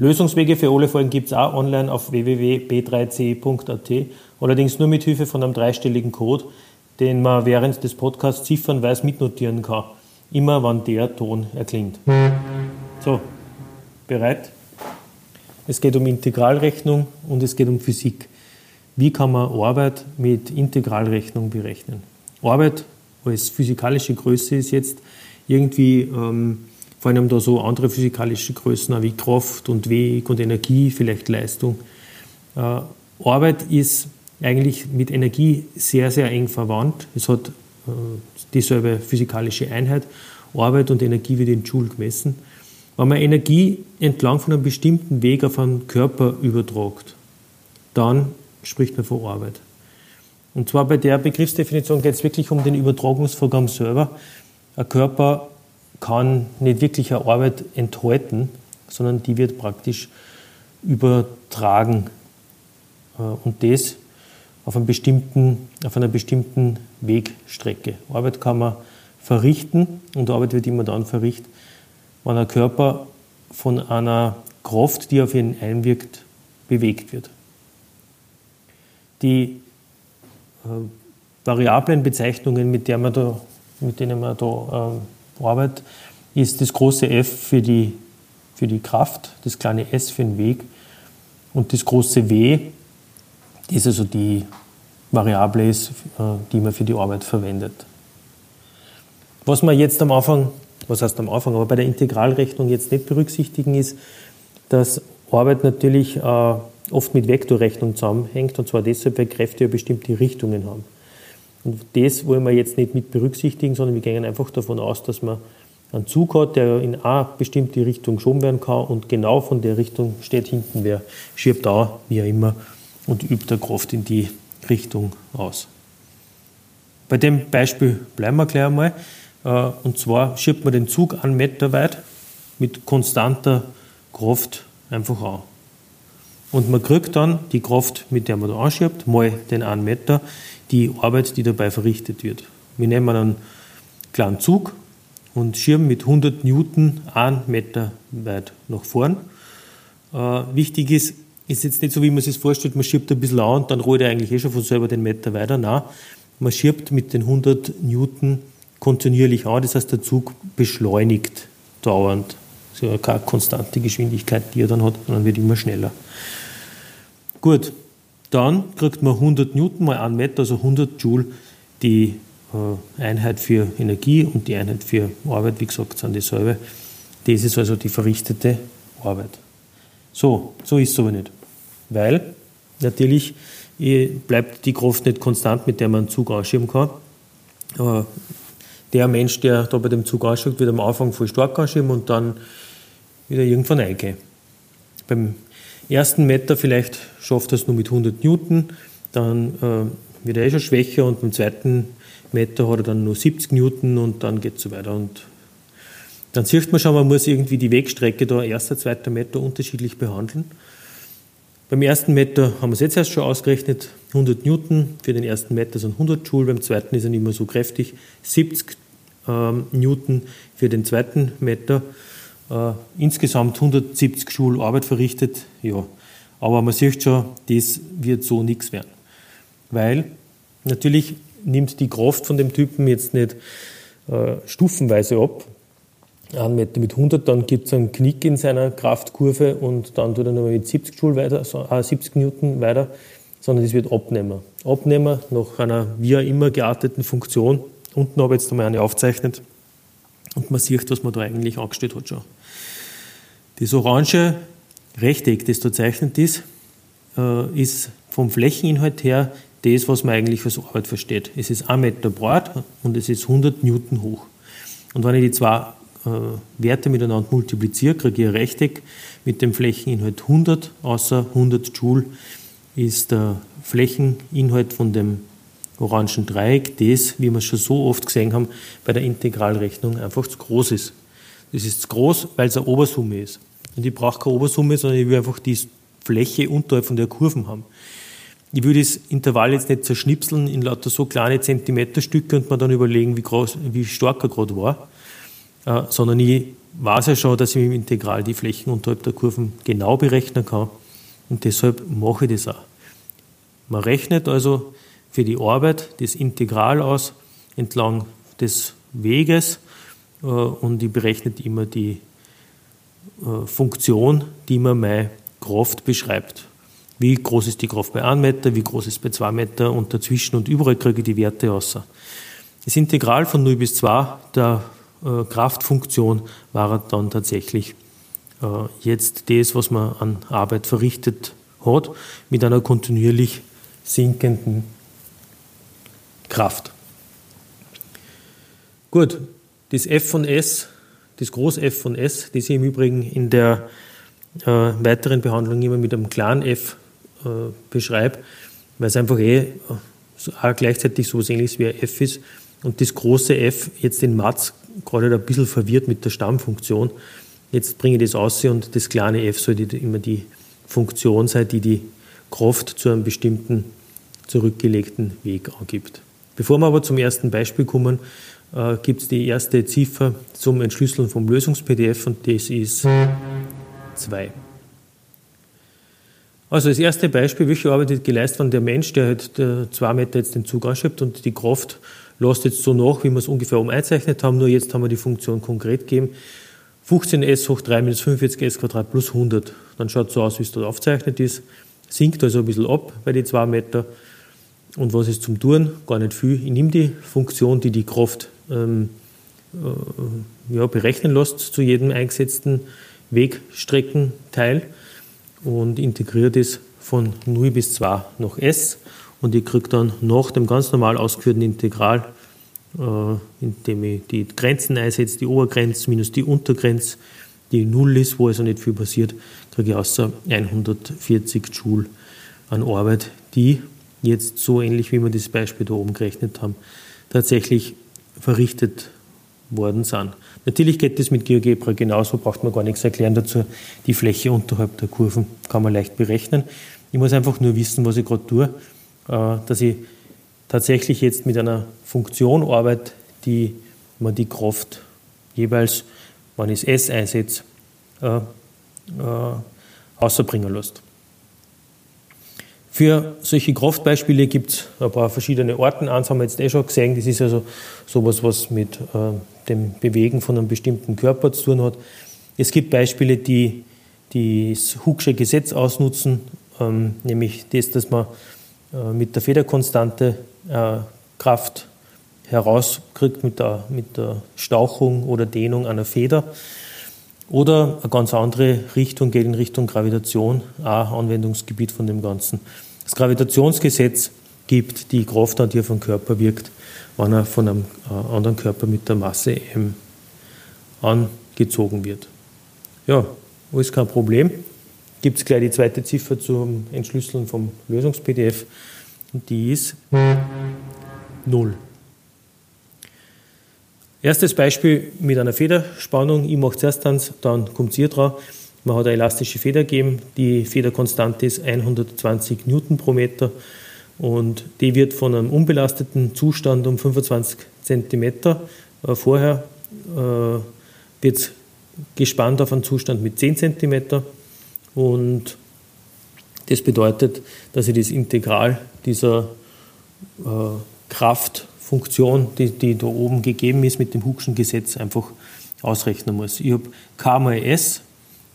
Lösungswege für alle Folgen gibt es auch online auf www.b3c.at, allerdings nur mit Hilfe von einem dreistelligen Code, den man während des Podcasts ziffernweise mitnotieren kann, immer wann der Ton erklingt. So, bereit? Es geht um Integralrechnung und es geht um Physik. Wie kann man Arbeit mit Integralrechnung berechnen? Arbeit als physikalische Größe ist jetzt irgendwie ähm, fallen einem da so andere physikalische Größen wie Kraft und Weg und Energie, vielleicht Leistung. Äh, Arbeit ist eigentlich mit Energie sehr, sehr eng verwandt. Es hat äh, dieselbe physikalische Einheit. Arbeit und Energie wird in Joule gemessen. Wenn man Energie entlang von einem bestimmten Weg auf einen Körper übertragt, dann spricht man von Arbeit. Und zwar bei der Begriffsdefinition geht es wirklich um den Übertragungsvorgang selber. Ein Körper kann nicht wirklich eine Arbeit enthalten, sondern die wird praktisch übertragen. Äh, und das auf, einem bestimmten, auf einer bestimmten Wegstrecke. Arbeit kann man verrichten und Arbeit wird immer dann verrichtet, wenn ein Körper von einer Kraft, die auf ihn einwirkt, bewegt wird. Die äh, variablen Bezeichnungen, mit, der man da, mit denen man da äh, Arbeit ist das große F für die, für die Kraft, das kleine S für den Weg und das große W, das also die Variable ist, äh, die man für die Arbeit verwendet. Was man jetzt am Anfang, was heißt am Anfang, aber bei der Integralrechnung jetzt nicht berücksichtigen ist, dass Arbeit natürlich äh, oft mit Vektorrechnung zusammenhängt und zwar deshalb, weil Kräfte ja bestimmte Richtungen haben. Und das wollen wir jetzt nicht mit berücksichtigen, sondern wir gehen einfach davon aus, dass man einen Zug hat, der in eine bestimmte Richtung geschoben werden kann und genau von der Richtung steht hinten wer, schiebt da, wie auch immer, und übt der Kraft in die Richtung aus. Bei dem Beispiel bleiben wir gleich einmal. Äh, und zwar schiebt man den Zug einen Meter weit mit konstanter Kraft einfach an. Und man kriegt dann die Kraft, mit der man da anschiebt, mal den einen Meter, die Arbeit, die dabei verrichtet wird. Wir nehmen einen kleinen Zug und schieben mit 100 Newton einen Meter weit nach vorn. Äh, wichtig ist, ist jetzt nicht so, wie man sich vorstellt, man schiebt ein bisschen an und dann rollt er eigentlich eh schon von selber den Meter weiter. Nein, man schiebt mit den 100 Newton kontinuierlich an, das heißt, der Zug beschleunigt dauernd. Ist ja keine konstante Geschwindigkeit, die er dann hat, sondern wird immer schneller. Gut, dann kriegt man 100 Newton mal 1 Meter, also 100 Joule, die äh, Einheit für Energie und die Einheit für Arbeit, wie gesagt, sind dieselbe. Das ist also die verrichtete Arbeit. So, so ist es aber nicht. Weil natürlich äh, bleibt die Kraft nicht konstant, mit der man einen Zug anschieben kann. Aber der Mensch, der da bei dem Zug anschiebt, wird am Anfang voll stark anschieben und dann wieder irgendwann eingehen. Beim ersten Meter vielleicht schafft er es nur mit 100 Newton, dann äh, wird er eh schon schwächer und beim zweiten Meter hat er dann nur 70 Newton und dann geht es so weiter. Und dann sieht man schon, man muss irgendwie die Wegstrecke da erster, zweiter Meter unterschiedlich behandeln. Beim ersten Meter haben wir es jetzt erst schon ausgerechnet, 100 Newton für den ersten Meter sind 100 Joule, beim zweiten ist er nicht mehr so kräftig, 70 ähm, Newton für den zweiten Meter äh, insgesamt 170 Joule Arbeit verrichtet, ja. Aber man sieht schon, das wird so nichts werden. Weil natürlich nimmt die Kraft von dem Typen jetzt nicht äh, stufenweise ab. Ein Meter mit 100, dann gibt es einen Knick in seiner Kraftkurve und dann tut er nochmal mit 70 Joule weiter, äh, 70 Newton weiter, sondern das wird Abnehmer. Abnehmer nach einer wie auch immer gearteten Funktion. Unten habe ich jetzt einmal eine aufgezeichnet und man sieht, was man da eigentlich angestellt hat schon. Das orange Rechteck, das da zeichnet ist, äh, ist vom Flächeninhalt her das, was man eigentlich als Arbeit versteht. Es ist 1 Meter breit und es ist 100 Newton hoch. Und wenn ich die zwei Werte miteinander multipliziere, kriege ich ein Rechteck mit dem Flächeninhalt 100, außer 100 Joule ist der Flächeninhalt von dem orangen Dreieck, das, wie wir schon so oft gesehen haben, bei der Integralrechnung einfach zu groß ist. Das ist zu groß, weil es eine Obersumme ist. Und ich brauche keine Obersumme, sondern ich will einfach die Fläche unterhalb von der Kurven haben. Ich will das Intervall jetzt nicht zerschnipseln in lauter so kleine Zentimeterstücke und mir dann überlegen, wie, groß, wie stark er gerade war, äh, sondern ich weiß ja schon, dass ich dem Integral die Flächen unterhalb der Kurven genau berechnen kann und deshalb mache ich das auch. Man rechnet also für die Arbeit das Integral aus entlang des Weges äh, und ich berechne immer die äh, Funktion, die mir meine Kraft beschreibt. Wie groß ist die Kraft bei 1 Meter, wie groß ist bei 2 Meter und dazwischen und überall kriege ich die Werte außer. Das Integral von 0 bis 2 der äh, Kraftfunktion war dann tatsächlich jetzt das, was man an Arbeit verrichtet hat, mit einer kontinuierlich sinkenden Kraft. Gut, das F von S, das Groß F von S, das ich im Übrigen in der äh, weiteren Behandlung immer mit einem kleinen f äh, beschreibe, weil es einfach eh äh, auch gleichzeitig so etwas ähnliches wie ein f ist und das große f jetzt in Matz gerade ein bisschen verwirrt mit der Stammfunktion. Jetzt bringe ich das aus und das kleine f soll immer die Funktion sein, die die Kraft zu einem bestimmten zurückgelegten Weg angibt. Bevor wir aber zum ersten Beispiel kommen, äh, gibt es die erste Ziffer zum Entschlüsseln vom Lösungs-PDF und das ist 2. Also das erste Beispiel, welche Arbeit wird geleistet, wenn der Mensch, der halt zwei Meter jetzt den Zug anschiebt und die Kraft lässt jetzt so nach, wie wir es ungefähr umeinzeichnet haben, nur jetzt haben wir die Funktion konkret gegeben. 15s hoch 3 minus 45s Quadrat plus 100. Dann schaut es so aus, wie es dort aufgezeichnet ist. Sinkt also ein bisschen ab bei den zwei Meter. Und was ist zum Tun? Gar nicht viel. Ich nehme die Funktion, die die Kraft ähm, äh, ja, berechnen lässt zu jedem eingesetzten Wegstreckenteil und integriere das von 0 bis 2 nach s und ich kriege dann nach dem ganz normal ausgeführten Integral, äh, indem ich die Grenzen einsetze, die Obergrenze minus die Untergrenze, die 0 ist, wo also nicht viel passiert, kriege ich außer 140 Joule an Arbeit, die jetzt so ähnlich wie wir das Beispiel da oben gerechnet haben, tatsächlich verrichtet worden sind. Natürlich geht das mit GeoGebra genauso, braucht man gar nichts erklären dazu. Die Fläche unterhalb der Kurven kann man leicht berechnen. Ich muss einfach nur wissen, was ich gerade tue, äh, dass ich tatsächlich jetzt mit einer Funktion arbeite, die man die Kraft jeweils, wenn ich S einsetze, äh, äh, außerbringen lässt. Für solche Kraftbeispiele gibt es ein paar verschiedene Orten. Eins haben wir jetzt eh schon gesehen, das ist also sowas, was mit äh, dem Bewegen von einem bestimmten Körper zu tun hat. Es gibt Beispiele, die das Hooksche Gesetz ausnutzen, ähm, nämlich das, dass man äh, mit der Federkonstante äh, Kraft herauskriegt mit der, mit der Stauchung oder Dehnung einer Feder. Oder eine ganz andere Richtung geht in Richtung Gravitation, auch Anwendungsgebiet von dem Ganzen das Gravitationsgesetz gibt die Kraft an, die auf den Körper wirkt, wenn er von einem äh, anderen Körper mit der Masse m angezogen wird. Ja, alles kein Problem. Gibt es gleich die zweite Ziffer zum Entschlüsseln vom Lösungs-PDF und die ist 0. Erstes Beispiel mit einer Federspannung. Ich mache zuerst eins, dann kommt ihr dran. Man hat eine elastische Feder gegeben, die Federkonstante ist 120 Newton pro Meter und die wird von einem unbelasteten Zustand um 25 Zentimeter äh, vorher äh, wird gespannt auf einen Zustand mit 10 Zentimeter und das bedeutet, dass ich das Integral dieser äh, Kraftfunktion, die, die da oben gegeben ist mit dem Huckschen Gesetz, einfach ausrechnen muss. Ich habe K mal S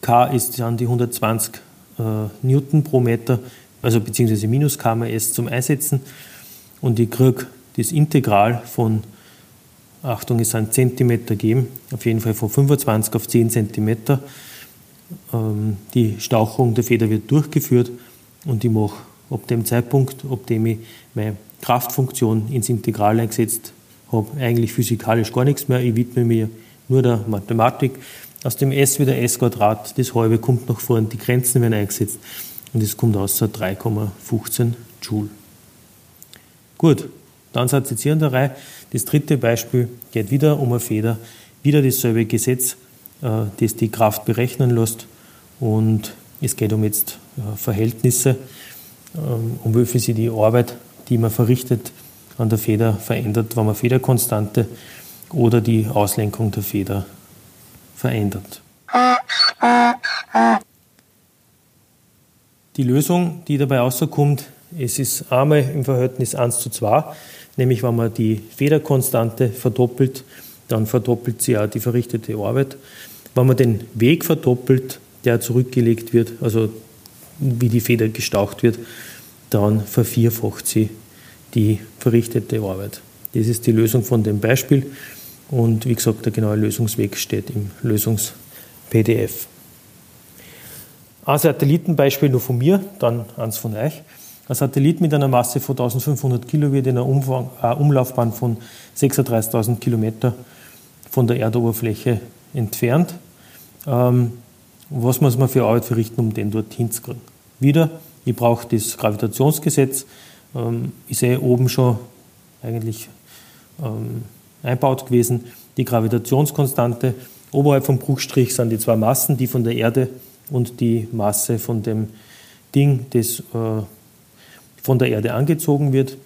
K ist dann die 120 äh, Newton pro Meter, also beziehungsweise minus KMS zum Einsetzen. Und ich kriege das Integral von, Achtung, es sind Zentimeter geben, auf jeden Fall von 25 auf 10 Zentimeter. Ähm, die Stauchung der Feder wird durchgeführt und ich mache ab dem Zeitpunkt, ab dem ich meine Kraftfunktion ins Integral eingesetzt habe, eigentlich physikalisch gar nichts mehr. Ich widme mir nur der Mathematik. Aus dem S wieder S Quadrat, das halbe kommt nach vorne, die Grenzen werden eingesetzt und es kommt aus 3,15 Joule. Gut, dann in der Reihe. Das dritte Beispiel geht wieder um eine Feder, wieder dasselbe Gesetz, äh, das die Kraft berechnen lässt und es geht um jetzt äh, Verhältnisse, ähm, um wie viel sich die Arbeit, die man verrichtet, an der Feder verändert, wenn man Federkonstante oder die Auslenkung der Feder verändert. Die Lösung, die dabei rauskommt, es ist einmal im Verhältnis 1 zu 2, nämlich wenn man die Federkonstante verdoppelt, dann verdoppelt sie auch die verrichtete Arbeit. Wenn man den Weg verdoppelt, der zurückgelegt wird, also wie die Feder gestaucht wird, dann vervierfacht sie die verrichtete Arbeit. Das ist die Lösung von dem Beispiel und wie gesagt, der genaue Lösungsweg steht im Lösungs-PDF. Ein Satellitenbeispiel nur von mir, dann eins von euch. Ein Satellit mit einer Masse von 1500 Kilo wird in einer Umfang, äh, Umlaufbahn von 36.000 Kilometer von der Erdoberfläche entfernt. Ähm, was muss man für Arbeit verrichten, um den dorthin zu kriegen? Wieder, ich brauche das Gravitationsgesetz. Ähm, ich sehe oben schon eigentlich ähm, einbaut gewesen, die Gravitationskonstante. Oberhalb vom Bruchstrich sind die zwei Massen, die von der Erde und die Masse von dem Ding, das äh, von der Erde angezogen wird.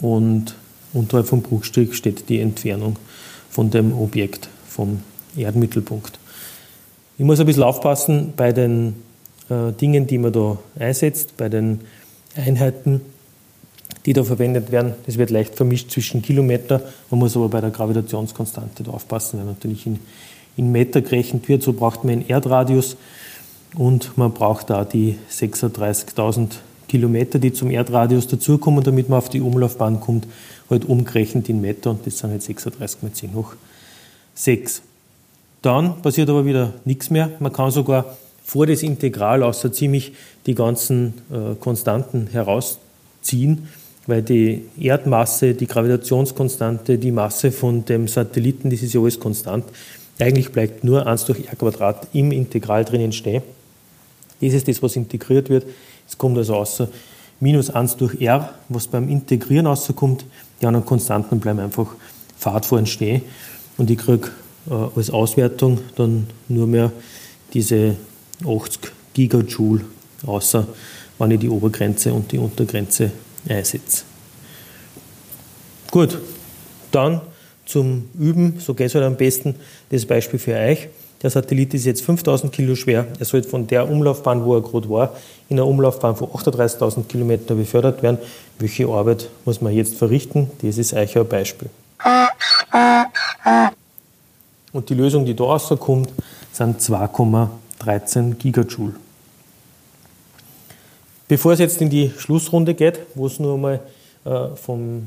Und unterhalb vom Bruchstrich steht die Entfernung von dem Objekt vom Erdmittelpunkt. Ich muss ein bisschen aufpassen bei den äh, Dingen, die man da einsetzt, bei den Einheiten, die da verwendet werden. Das wird leicht vermischt zwischen Kilometer. Man muss aber bei der Gravitationskonstante da aufpassen, weil natürlich in, in Meter gerechnet wird. So braucht man einen Erdradius und man braucht da die 36.000 Kilometer, die zum Erdradius dazukommen, damit man auf die Umlaufbahn kommt, halt umgerechnet in Meter und das sind halt 36 mal 10 hoch 6. Dann passiert aber wieder nichts mehr. Man kann sogar vor das Integral außer ziemlich die ganzen äh, Konstanten herausziehen, weil die Erdmasse, die Gravitationskonstante, die Masse von dem Satelliten, das ist ja alles konstant. Eigentlich bleibt nur 1 durch r Quadrat im Integral drinnen stehen. Das ist das, was integriert wird. Es kommt also außer minus 1 durch r, was beim Integrieren rauskommt. Die anderen Konstanten bleiben einfach Fahrt vorn stehen. Und ich kriege äh, als Auswertung dann nur mehr diese 80 Gigajoule, außer wenn ich die Obergrenze und die Untergrenze einsetze. Gut, dann zum Üben, so geht es halt am besten, das Beispiel für euch. Der Satellit ist jetzt 5000 Kilo schwer. Er soll von der Umlaufbahn, wo er gerade war, in einer Umlaufbahn von 38.000 Kilometer befördert werden. Welche Arbeit muss man jetzt verrichten? Das ist euch ein Beispiel. Und die Lösung, die da rauskommt, sind 2,13 Gigajoule. Bevor es jetzt in die Schlussrunde geht, wo es nur einmal äh, vom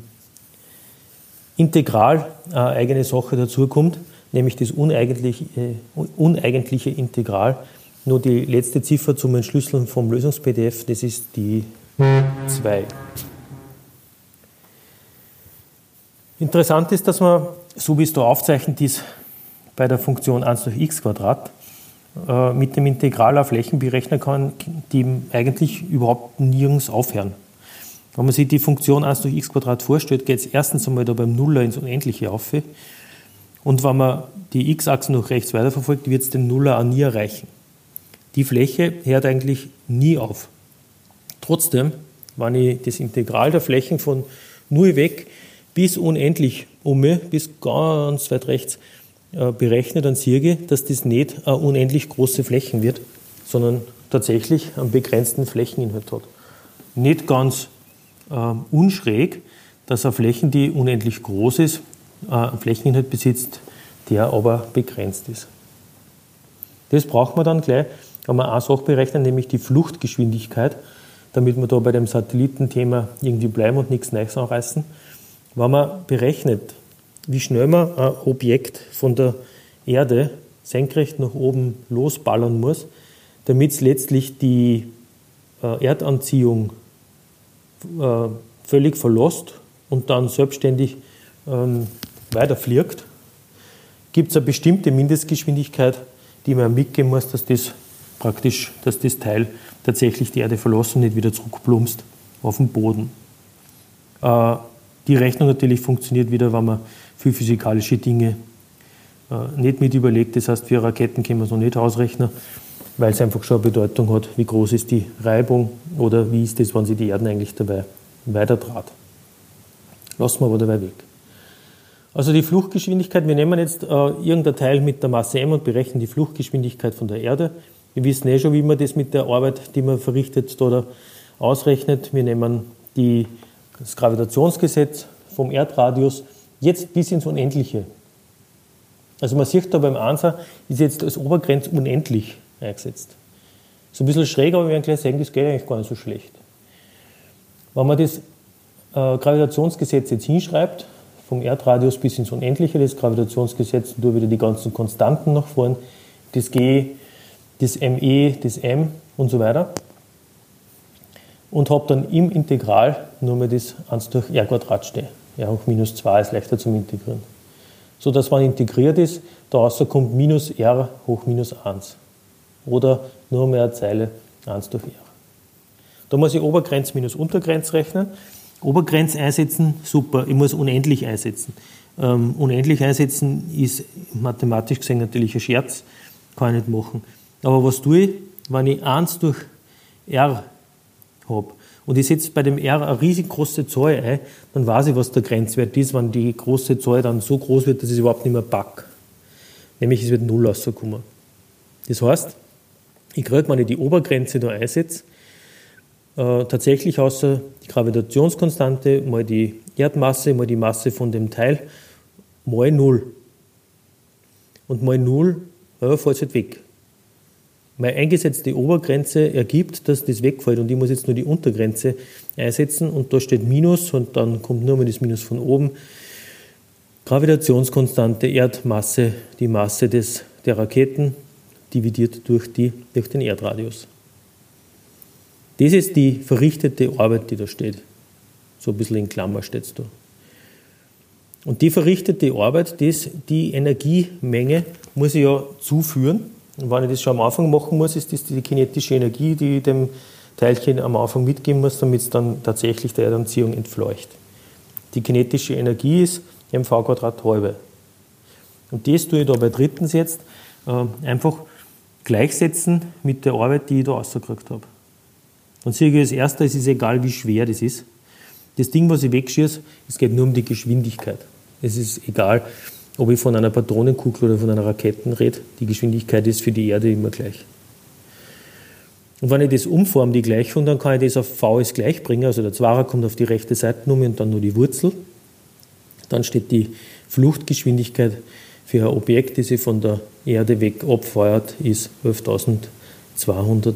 Integral eine eigene Sache dazukommt, nämlich das uneigentliche, äh, uneigentliche Integral, nur die letzte Ziffer zum Entschlüsseln vom Lösungs-PDF, das ist die 2. Interessant ist, dass man, so wie es da aufzeichnet ist, bei der Funktion 1 durch x Quadrat äh, mit dem Integral auf Flächen berechnen kann, die eigentlich überhaupt nirgends aufhören. Wenn man sich die Funktion 1 durch x Quadrat vorstellt, geht es erstens einmal da beim Nuller ins Unendliche auf. Und wenn man die x-Achse noch rechts weiterverfolgt, wird es den Nuller auch nie erreichen. Die Fläche hört eigentlich nie auf. Trotzdem, wenn ich das Integral der Flächen von 0 weg bis unendlich um, bis ganz weit rechts äh, berechne, dann sehe ich, dass das nicht eine unendlich große Flächen wird, sondern tatsächlich einen begrenzten Flächeninhalt hat. Nicht ganz äh, unschräg, dass eine Fläche, die unendlich groß ist, äh, einen Flächeninhalt besitzt, der aber begrenzt ist. Das braucht man dann gleich, wenn man eine Sache berechnen, nämlich die Fluchtgeschwindigkeit, damit wir da bei dem Satellitenthema irgendwie bleiben und nichts Neues anreißen. Wenn man berechnet, wie schnell man ein Objekt von der Erde senkrecht nach oben losballern muss, damit es letztlich die äh, Erdanziehung äh, völlig verlässt und dann selbstständig ähm, weiterfliegt, gibt es eine bestimmte Mindestgeschwindigkeit, die man mitgeben muss, dass das praktisch, dass das Teil tatsächlich die Erde verlassen und nicht wieder zurückplumpst auf den Boden. Äh, die Rechnung natürlich funktioniert wieder, wenn man für physikalische Dinge äh, nicht mit überlegt. Das heißt, für Raketen können wir es noch nicht ausrechnen, weil es einfach schon eine Bedeutung hat, wie groß ist die Reibung oder wie ist das, wenn sie die Erden eigentlich dabei weiter draht. Lassen wir aber dabei weg. Also die Fluchtgeschwindigkeit, wir nehmen jetzt äh, irgendein Teil mit der Masse m und berechnen die Fluchtgeschwindigkeit von der Erde. Wir wissen eh schon, wie man das mit der Arbeit, die man verrichtet, oder ausrechnet. Wir nehmen die, das Gravitationsgesetz vom Erdradius jetzt bis ins Unendliche. Also man sieht da beim Answer, ist jetzt als Obergrenze unendlich eingesetzt. So ein bisschen schräg, aber wir werden gleich sehen, das geht eigentlich gar nicht so schlecht. Wenn man das äh, Gravitationsgesetz jetzt hinschreibt, vom Erdradius bis ins Unendliche, das Gravitationsgesetz, da wieder die ganzen Konstanten nach vorn, das G, das ME, das M und so weiter. Und habe dann im Integral nur mal das 1 durch R Quadrat stehen. R hoch minus 2 ist leichter zum Integrieren. So dass, wenn integriert ist, daraus kommt minus R hoch minus 1. Oder nur mehr eine Zeile 1 durch R. Da muss ich Obergrenz minus Untergrenz rechnen. Obergrenz einsetzen, super, ich muss unendlich einsetzen. Ähm, unendlich einsetzen ist mathematisch gesehen natürlich ein Scherz, kann ich nicht machen. Aber was tue ich, wenn ich 1 durch r habe und ich setze bei dem r eine riesig große Zahl ein, dann weiß ich, was der Grenzwert ist, wenn die große Zahl dann so groß wird, dass ich es überhaupt nicht mehr packe. Nämlich es wird 0 rauskommen. Das heißt, ich kriege, wenn ich die Obergrenze da einsetze, äh, tatsächlich außer die Gravitationskonstante mal die Erdmasse mal die Masse von dem Teil mal 0. Und mal 0 ja, fällt halt weg. Meine eingesetzte Obergrenze ergibt, dass das wegfällt und ich muss jetzt nur die Untergrenze einsetzen und da steht Minus und dann kommt nur mal das Minus von oben. Gravitationskonstante, Erdmasse, die Masse des, der Raketen dividiert durch, die, durch den Erdradius. Das ist die verrichtete Arbeit, die da steht. So ein bisschen in Klammer steht da. Und die verrichtete Arbeit, das, die Energiemenge, muss ich ja zuführen. Und wenn ich das schon am Anfang machen muss, ist das die kinetische Energie, die ich dem Teilchen am Anfang mitgeben muss, damit es dann tatsächlich der Erdanziehung entfleucht. Die kinetische Energie ist mv Quadrat halbe. Und das tue ich da bei drittens jetzt äh, einfach gleichsetzen mit der Arbeit, die ich da rausgekriegt habe. Dann sehe ich als erster, es ist egal, wie schwer das ist. Das Ding, was ich wegschieße, es geht nur um die Geschwindigkeit. Es ist egal, ob ich von einer Patronenkugel oder von einer Rakete rede. Die Geschwindigkeit ist für die Erde immer gleich. Und wenn ich das umforme, die Gleichung, dann kann ich das auf v ist gleich bringen. Also der Zwarer kommt auf die rechte Seitennummer und dann nur die Wurzel. Dann steht die Fluchtgeschwindigkeit für ein Objekt, das sich von der Erde weg abfeuert, ist 11.200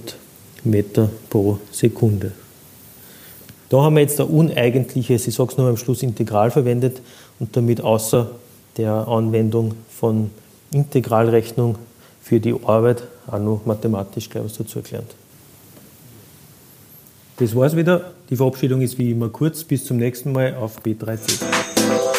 Meter pro Sekunde. Da haben wir jetzt ein uneigentliches, ich sage es nur am Schluss, Integral verwendet und damit außer der Anwendung von Integralrechnung für die Arbeit auch noch mathematisch gleich was dazu erklärt. Das war's wieder. Die Verabschiedung ist wie immer kurz. Bis zum nächsten Mal auf B3C.